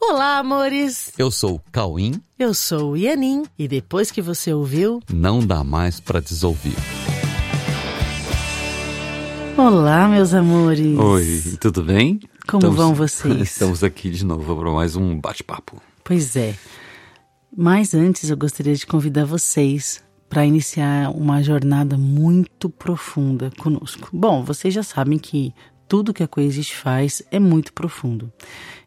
Olá, amores! Eu sou o Cauim. Eu sou o Ianin. E depois que você ouviu, Não dá mais pra desouvir. Olá, meus amores! Oi, tudo bem? Como vão vocês? Estamos aqui de novo para mais um bate-papo. Pois é. Mas antes eu gostaria de convidar vocês para iniciar uma jornada muito profunda conosco. Bom, vocês já sabem que tudo que a Coexiste faz é muito profundo.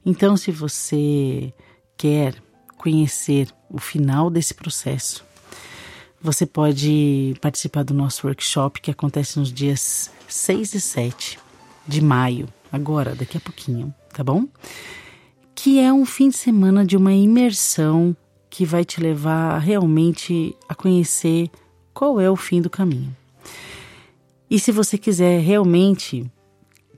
Então, se você quer conhecer o final desse processo, você pode participar do nosso workshop que acontece nos dias 6 e 7 de maio, agora, daqui a pouquinho, tá bom? Que é um fim de semana de uma imersão que vai te levar realmente a conhecer qual é o fim do caminho. E se você quiser realmente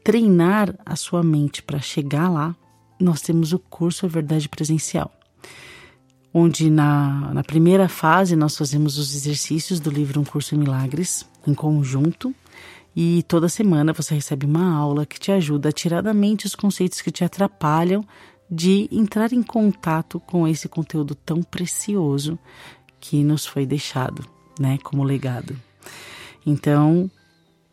treinar a sua mente para chegar lá, nós temos o curso A Verdade Presencial, onde na, na primeira fase nós fazemos os exercícios do livro Um Curso em Milagres em conjunto. E toda semana você recebe uma aula que te ajuda a tirar da mente os conceitos que te atrapalham de entrar em contato com esse conteúdo tão precioso que nos foi deixado, né, como legado. Então,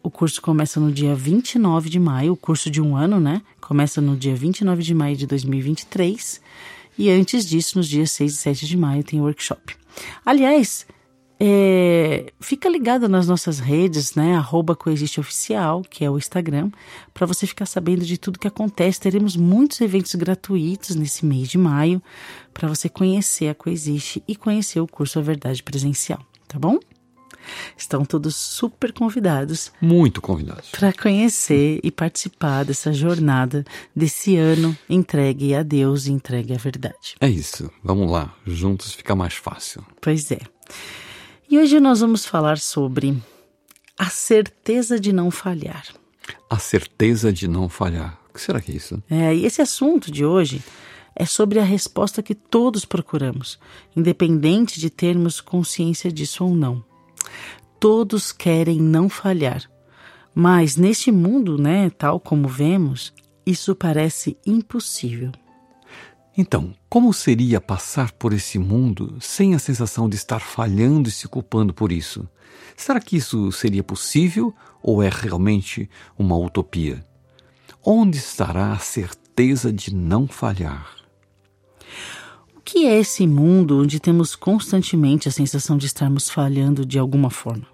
o curso começa no dia 29 de maio, o curso de um ano, né? Começa no dia 29 de maio de 2023. E antes disso, nos dias 6 e 7 de maio, tem workshop. Aliás, é, fica ligado nas nossas redes, né? Arroba Coexiste Oficial, que é o Instagram, para você ficar sabendo de tudo que acontece. Teremos muitos eventos gratuitos nesse mês de maio para você conhecer a Coexiste e conhecer o curso A Verdade Presencial, tá bom? Estão todos super convidados Muito convidados. para conhecer e participar dessa jornada desse ano entregue a Deus e entregue à verdade. É isso. Vamos lá. Juntos fica mais fácil. Pois é. E hoje nós vamos falar sobre a certeza de não falhar. A certeza de não falhar. O que será que é isso? É, e esse assunto de hoje é sobre a resposta que todos procuramos, independente de termos consciência disso ou não. Todos querem não falhar, mas neste mundo, né, tal como vemos, isso parece impossível. Então, como seria passar por esse mundo sem a sensação de estar falhando e se culpando por isso? Será que isso seria possível ou é realmente uma utopia? Onde estará a certeza de não falhar? O que é esse mundo onde temos constantemente a sensação de estarmos falhando de alguma forma?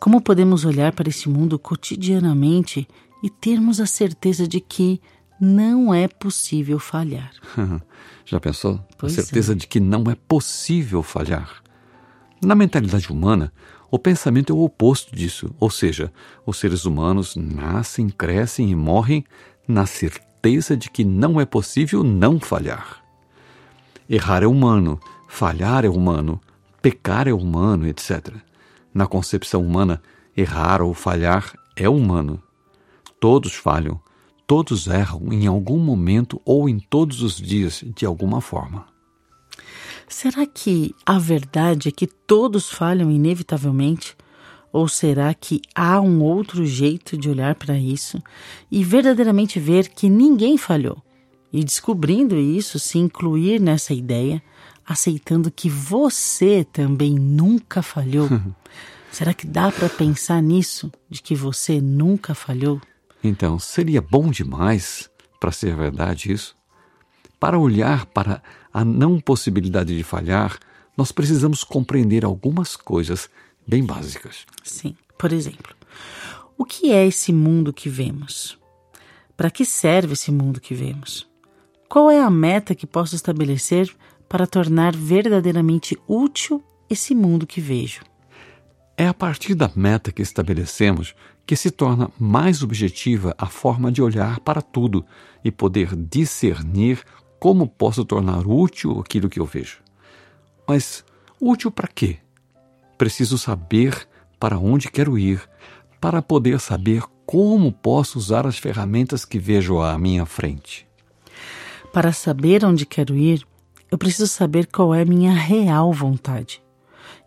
Como podemos olhar para esse mundo cotidianamente e termos a certeza de que não é possível falhar? Já pensou? Pois a certeza de que não é possível falhar. Na mentalidade humana, o pensamento é o oposto disso, ou seja, os seres humanos nascem, crescem e morrem na certeza de que não é possível não falhar. Errar é humano, falhar é humano, pecar é humano, etc. Na concepção humana, errar ou falhar é humano. Todos falham, todos erram em algum momento ou em todos os dias de alguma forma. Será que a verdade é que todos falham inevitavelmente? Ou será que há um outro jeito de olhar para isso e verdadeiramente ver que ninguém falhou? E descobrindo isso, se incluir nessa ideia, aceitando que você também nunca falhou? será que dá para pensar nisso, de que você nunca falhou? Então, seria bom demais para ser verdade isso? Para olhar para a não possibilidade de falhar, nós precisamos compreender algumas coisas bem básicas. Sim. Por exemplo, o que é esse mundo que vemos? Para que serve esse mundo que vemos? Qual é a meta que posso estabelecer para tornar verdadeiramente útil esse mundo que vejo? É a partir da meta que estabelecemos que se torna mais objetiva a forma de olhar para tudo e poder discernir como posso tornar útil aquilo que eu vejo. Mas útil para quê? Preciso saber para onde quero ir, para poder saber como posso usar as ferramentas que vejo à minha frente. Para saber onde quero ir, eu preciso saber qual é a minha real vontade.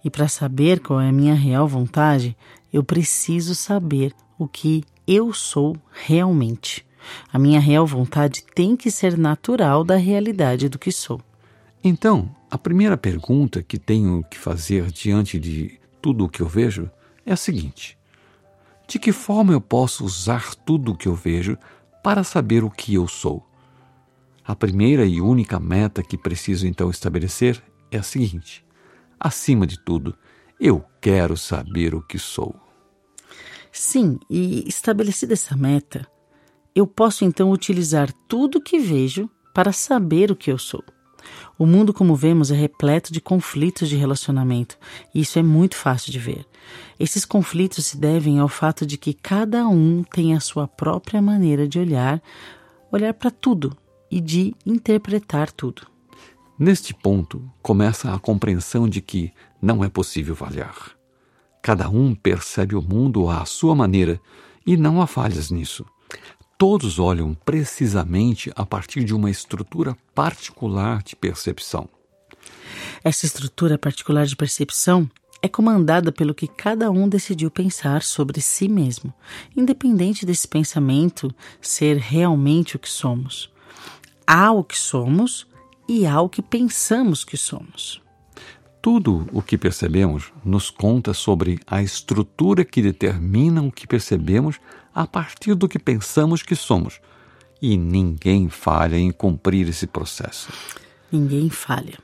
E para saber qual é a minha real vontade, eu preciso saber o que eu sou realmente. A minha real vontade tem que ser natural da realidade do que sou. Então, a primeira pergunta que tenho que fazer diante de tudo o que eu vejo é a seguinte: De que forma eu posso usar tudo o que eu vejo para saber o que eu sou? A primeira e única meta que preciso então estabelecer é a seguinte: acima de tudo, eu quero saber o que sou. Sim, e estabelecida essa meta, eu posso então utilizar tudo que vejo para saber o que eu sou. O mundo, como vemos, é repleto de conflitos de relacionamento, e isso é muito fácil de ver. Esses conflitos se devem ao fato de que cada um tem a sua própria maneira de olhar, olhar para tudo e de interpretar tudo. Neste ponto começa a compreensão de que não é possível falhar. Cada um percebe o mundo à sua maneira e não há falhas nisso. Todos olham precisamente a partir de uma estrutura particular de percepção. Essa estrutura particular de percepção é comandada pelo que cada um decidiu pensar sobre si mesmo, independente desse pensamento ser realmente o que somos. Há o que somos e há o que pensamos que somos. Tudo o que percebemos nos conta sobre a estrutura que determina o que percebemos a partir do que pensamos que somos. E ninguém falha em cumprir esse processo. Ninguém falha.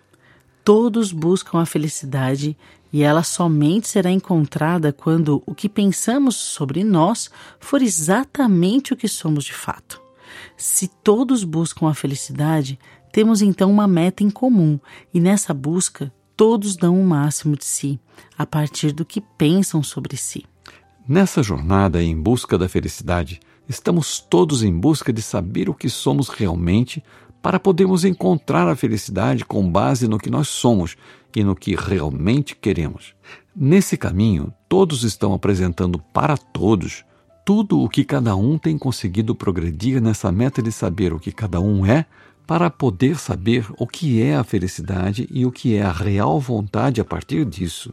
Todos buscam a felicidade e ela somente será encontrada quando o que pensamos sobre nós for exatamente o que somos de fato. Se todos buscam a felicidade, temos então uma meta em comum e nessa busca todos dão o máximo de si, a partir do que pensam sobre si. Nessa jornada em busca da felicidade, estamos todos em busca de saber o que somos realmente para podermos encontrar a felicidade com base no que nós somos e no que realmente queremos. Nesse caminho, todos estão apresentando para todos tudo o que cada um tem conseguido progredir nessa meta de saber o que cada um é para poder saber o que é a felicidade e o que é a real vontade a partir disso.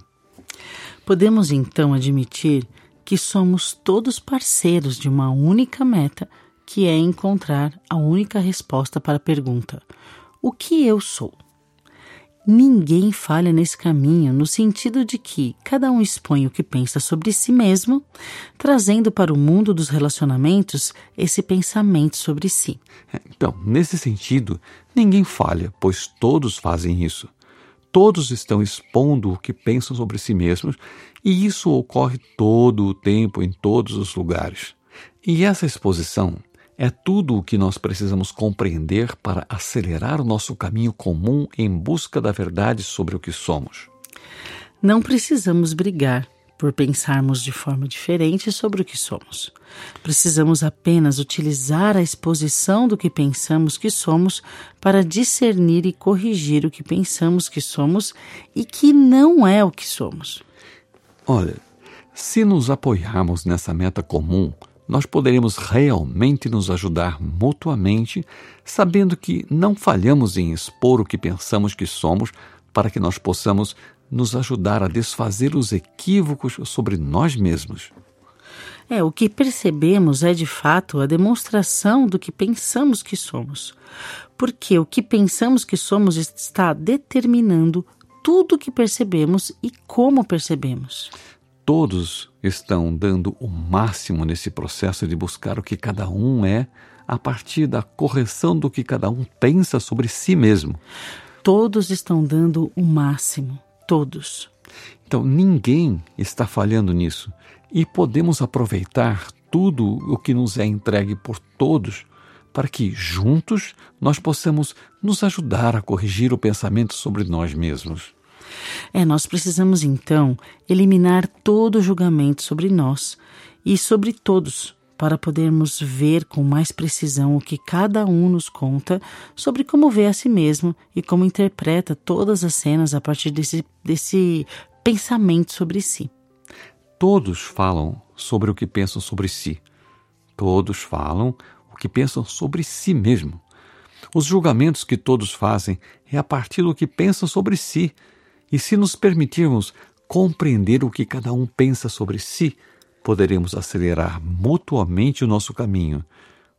Podemos então admitir que somos todos parceiros de uma única meta, que é encontrar a única resposta para a pergunta: o que eu sou? Ninguém falha nesse caminho, no sentido de que cada um expõe o que pensa sobre si mesmo, trazendo para o mundo dos relacionamentos esse pensamento sobre si. É, então, nesse sentido, ninguém falha, pois todos fazem isso. Todos estão expondo o que pensam sobre si mesmos e isso ocorre todo o tempo, em todos os lugares. E essa exposição é tudo o que nós precisamos compreender para acelerar o nosso caminho comum em busca da verdade sobre o que somos. Não precisamos brigar por pensarmos de forma diferente sobre o que somos. Precisamos apenas utilizar a exposição do que pensamos que somos para discernir e corrigir o que pensamos que somos e que não é o que somos. Olha, se nos apoiarmos nessa meta comum, nós poderemos realmente nos ajudar mutuamente, sabendo que não falhamos em expor o que pensamos que somos, para que nós possamos nos ajudar a desfazer os equívocos sobre nós mesmos. É, o que percebemos é de fato a demonstração do que pensamos que somos. Porque o que pensamos que somos está determinando tudo o que percebemos e como percebemos. Todos estão dando o máximo nesse processo de buscar o que cada um é a partir da correção do que cada um pensa sobre si mesmo. Todos estão dando o máximo, todos. Então ninguém está falhando nisso e podemos aproveitar tudo o que nos é entregue por todos para que juntos nós possamos nos ajudar a corrigir o pensamento sobre nós mesmos. É, nós precisamos então eliminar todo julgamento sobre nós e sobre todos, para podermos ver com mais precisão o que cada um nos conta sobre como vê a si mesmo e como interpreta todas as cenas a partir desse, desse pensamento sobre si. Todos falam sobre o que pensam sobre si. Todos falam o que pensam sobre si mesmo. Os julgamentos que todos fazem é a partir do que pensam sobre si e se nos permitirmos compreender o que cada um pensa sobre si, poderemos acelerar mutuamente o nosso caminho,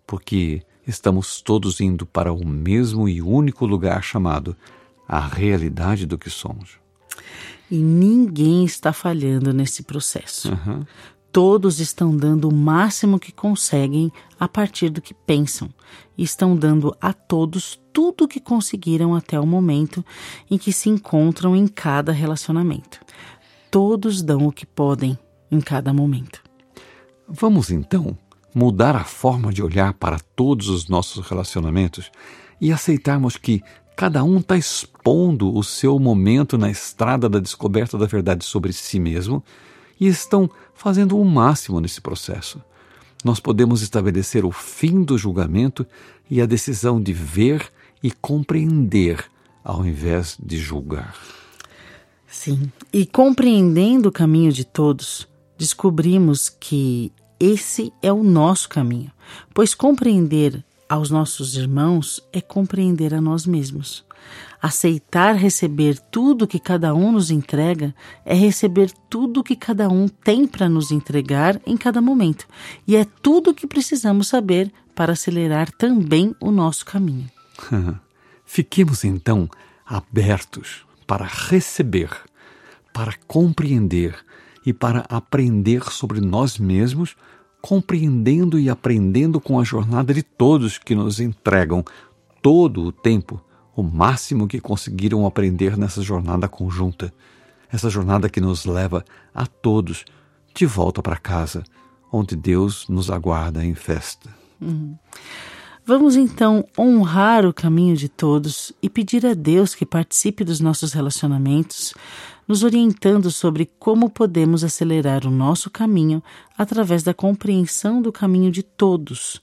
porque estamos todos indo para o mesmo e único lugar chamado a realidade do que somos. E ninguém está falhando nesse processo. Uhum. Todos estão dando o máximo que conseguem a partir do que pensam. E estão dando a todos tudo o que conseguiram até o momento em que se encontram em cada relacionamento. Todos dão o que podem em cada momento. Vamos então mudar a forma de olhar para todos os nossos relacionamentos e aceitarmos que cada um está expondo o seu momento na estrada da descoberta da verdade sobre si mesmo e estão fazendo o máximo nesse processo. Nós podemos estabelecer o fim do julgamento e a decisão de ver e compreender ao invés de julgar. Sim, e compreendendo o caminho de todos, descobrimos que esse é o nosso caminho, pois compreender aos nossos irmãos é compreender a nós mesmos. Aceitar receber tudo que cada um nos entrega é receber tudo que cada um tem para nos entregar em cada momento, e é tudo que precisamos saber para acelerar também o nosso caminho. Fiquemos então abertos para receber, para compreender e para aprender sobre nós mesmos, compreendendo e aprendendo com a jornada de todos que nos entregam todo o tempo o máximo que conseguiram aprender nessa jornada conjunta, essa jornada que nos leva a todos de volta para casa, onde Deus nos aguarda em festa. Uhum. Vamos então honrar o caminho de todos e pedir a Deus que participe dos nossos relacionamentos, nos orientando sobre como podemos acelerar o nosso caminho através da compreensão do caminho de todos,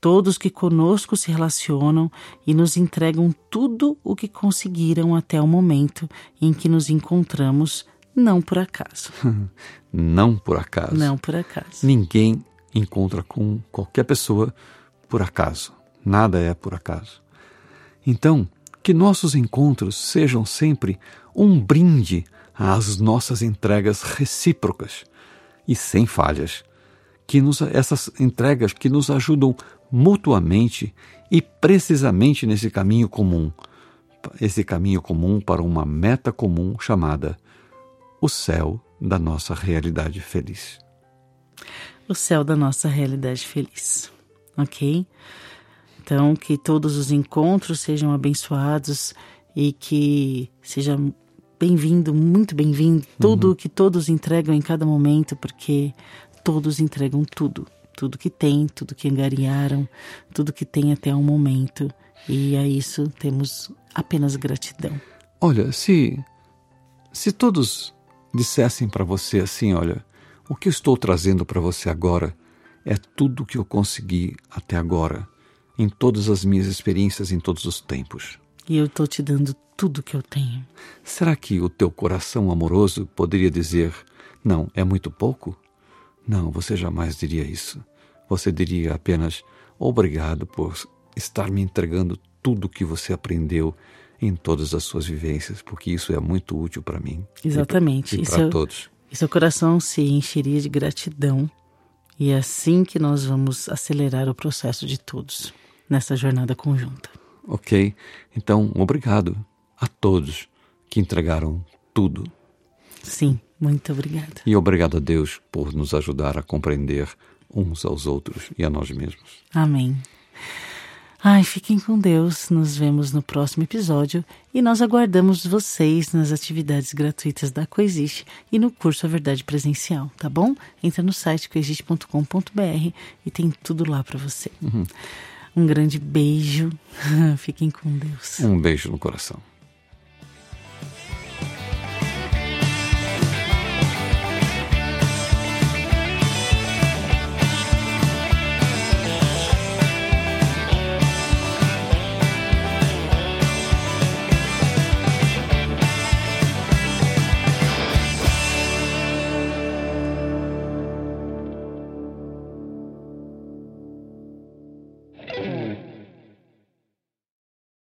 todos que conosco se relacionam e nos entregam tudo o que conseguiram até o momento em que nos encontramos, não por acaso. não por acaso. Não por acaso. Ninguém encontra com qualquer pessoa por acaso. Nada é por acaso. Então, que nossos encontros sejam sempre um brinde às nossas entregas recíprocas e sem falhas. Que nos, essas entregas que nos ajudam mutuamente e precisamente nesse caminho comum, esse caminho comum para uma meta comum chamada o céu da nossa realidade feliz. O céu da nossa realidade feliz, ok? Então, que todos os encontros sejam abençoados e que seja bem-vindo, muito bem-vindo, tudo o uhum. que todos entregam em cada momento, porque todos entregam tudo tudo que tem, tudo que angariaram, tudo que tem até o momento. E a isso temos apenas gratidão. Olha, se se todos dissessem para você assim, olha, o que eu estou trazendo para você agora é tudo que eu consegui até agora, em todas as minhas experiências em todos os tempos. E eu estou te dando tudo que eu tenho. Será que o teu coração amoroso poderia dizer: não, é muito pouco? Não, você jamais diria isso. Você diria apenas obrigado por estar me entregando tudo o que você aprendeu em todas as suas vivências, porque isso é muito útil para mim. Exatamente. E para todos. E seu coração se encheria de gratidão. E é assim que nós vamos acelerar o processo de todos nessa jornada conjunta. Ok. Então, obrigado a todos que entregaram tudo. Sim. Muito obrigada. E obrigado a Deus por nos ajudar a compreender uns aos outros e a nós mesmos. Amém. Ai, fiquem com Deus. Nos vemos no próximo episódio e nós aguardamos vocês nas atividades gratuitas da Coexiste e no curso A Verdade Presencial, tá bom? Entra no site coexiste.com.br e tem tudo lá para você. Uhum. Um grande beijo. Fiquem com Deus. Um beijo no coração.